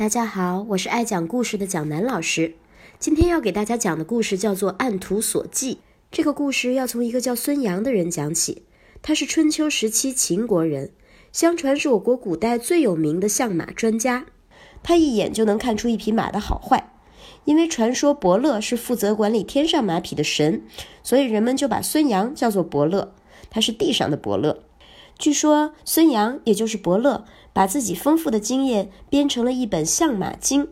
大家好，我是爱讲故事的蒋楠老师。今天要给大家讲的故事叫做《按图索骥》。这个故事要从一个叫孙阳的人讲起。他是春秋时期秦国人，相传是我国古代最有名的相马专家。他一眼就能看出一匹马的好坏。因为传说伯乐是负责管理天上马匹的神，所以人们就把孙阳叫做伯乐。他是地上的伯乐。据说孙阳，也就是伯乐，把自己丰富的经验编成了一本《相马经》。《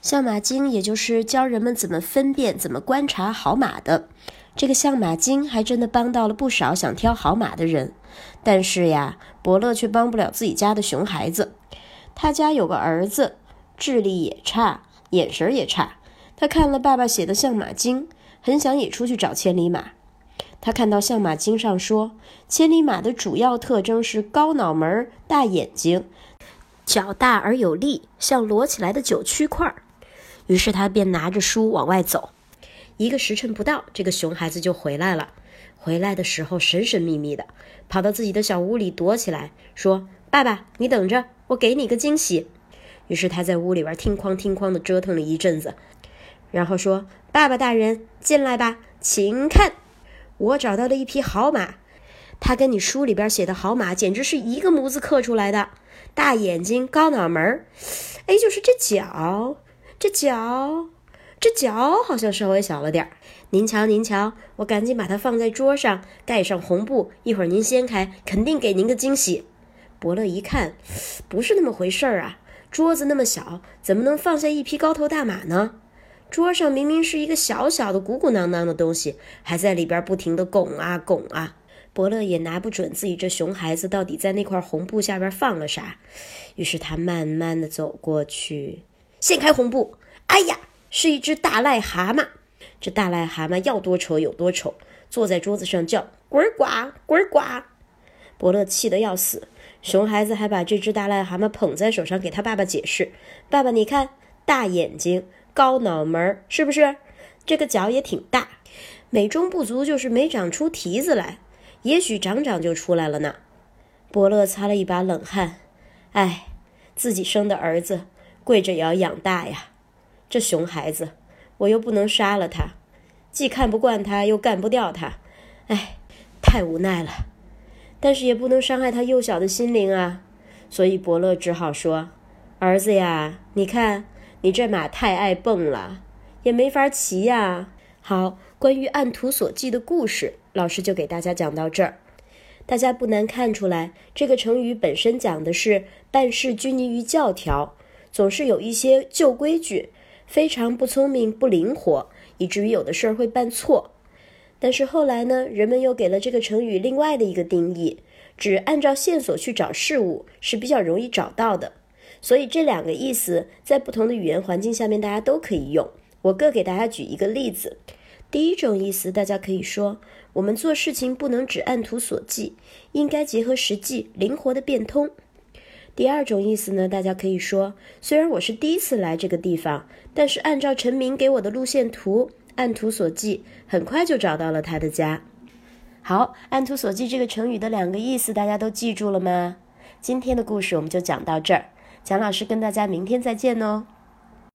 相马经》也就是教人们怎么分辨、怎么观察好马的。这个《相马经》还真的帮到了不少想挑好马的人。但是呀，伯乐却帮不了自己家的熊孩子。他家有个儿子，智力也差。眼神也差，他看了爸爸写的《相马经》，很想也出去找千里马。他看到《相马经》上说，千里马的主要特征是高脑门、大眼睛，脚大而有力，像摞起来的九曲块。于是他便拿着书往外走。一个时辰不到，这个熊孩子就回来了。回来的时候神神秘秘的，跑到自己的小屋里躲起来，说：“爸爸，你等着，我给你个惊喜。”于是他在屋里边听哐听哐的折腾了一阵子，然后说：“爸爸大人，进来吧，请看，我找到了一匹好马，它跟你书里边写的好马简直是一个模子刻出来的，大眼睛，高脑门儿，哎，就是这脚，这脚，这脚好像稍微小了点儿。您瞧，您瞧，我赶紧把它放在桌上，盖上红布，一会儿您掀开，肯定给您个惊喜。”伯乐一看，不是那么回事儿啊。桌子那么小，怎么能放下一匹高头大马呢？桌上明明是一个小小的、鼓鼓囊囊的东西，还在里边不停地拱啊拱啊。伯乐也拿不准自己这熊孩子到底在那块红布下边放了啥，于是他慢慢地走过去，掀开红布，哎呀，是一只大癞蛤蟆。这大癞蛤蟆要多丑有多丑，坐在桌子上叫滚呱滚呱。伯乐气得要死。熊孩子还把这只大癞蛤蟆捧在手上，给他爸爸解释：“爸爸，你看，大眼睛，高脑门，是不是？这个脚也挺大，美中不足就是没长出蹄子来，也许长长就出来了呢。”伯乐擦了一把冷汗，哎，自己生的儿子，跪着也要养大呀。这熊孩子，我又不能杀了他，既看不惯他，又干不掉他，哎，太无奈了。但是也不能伤害他幼小的心灵啊，所以伯乐只好说：“儿子呀，你看你这马太爱蹦了，也没法骑呀。”好，关于按图索骥的故事，老师就给大家讲到这儿。大家不难看出来，这个成语本身讲的是办事拘泥于教条，总是有一些旧规矩，非常不聪明、不灵活，以至于有的事儿会办错。但是后来呢，人们又给了这个成语另外的一个定义，指按照线索去找事物是比较容易找到的。所以这两个意思在不同的语言环境下面，大家都可以用。我各给大家举一个例子。第一种意思，大家可以说，我们做事情不能只按图索骥，应该结合实际，灵活的变通。第二种意思呢，大家可以说，虽然我是第一次来这个地方，但是按照陈明给我的路线图。按图索骥，很快就找到了他的家。好，按图索骥这个成语的两个意思，大家都记住了吗？今天的故事我们就讲到这儿，蒋老师跟大家明天再见哦。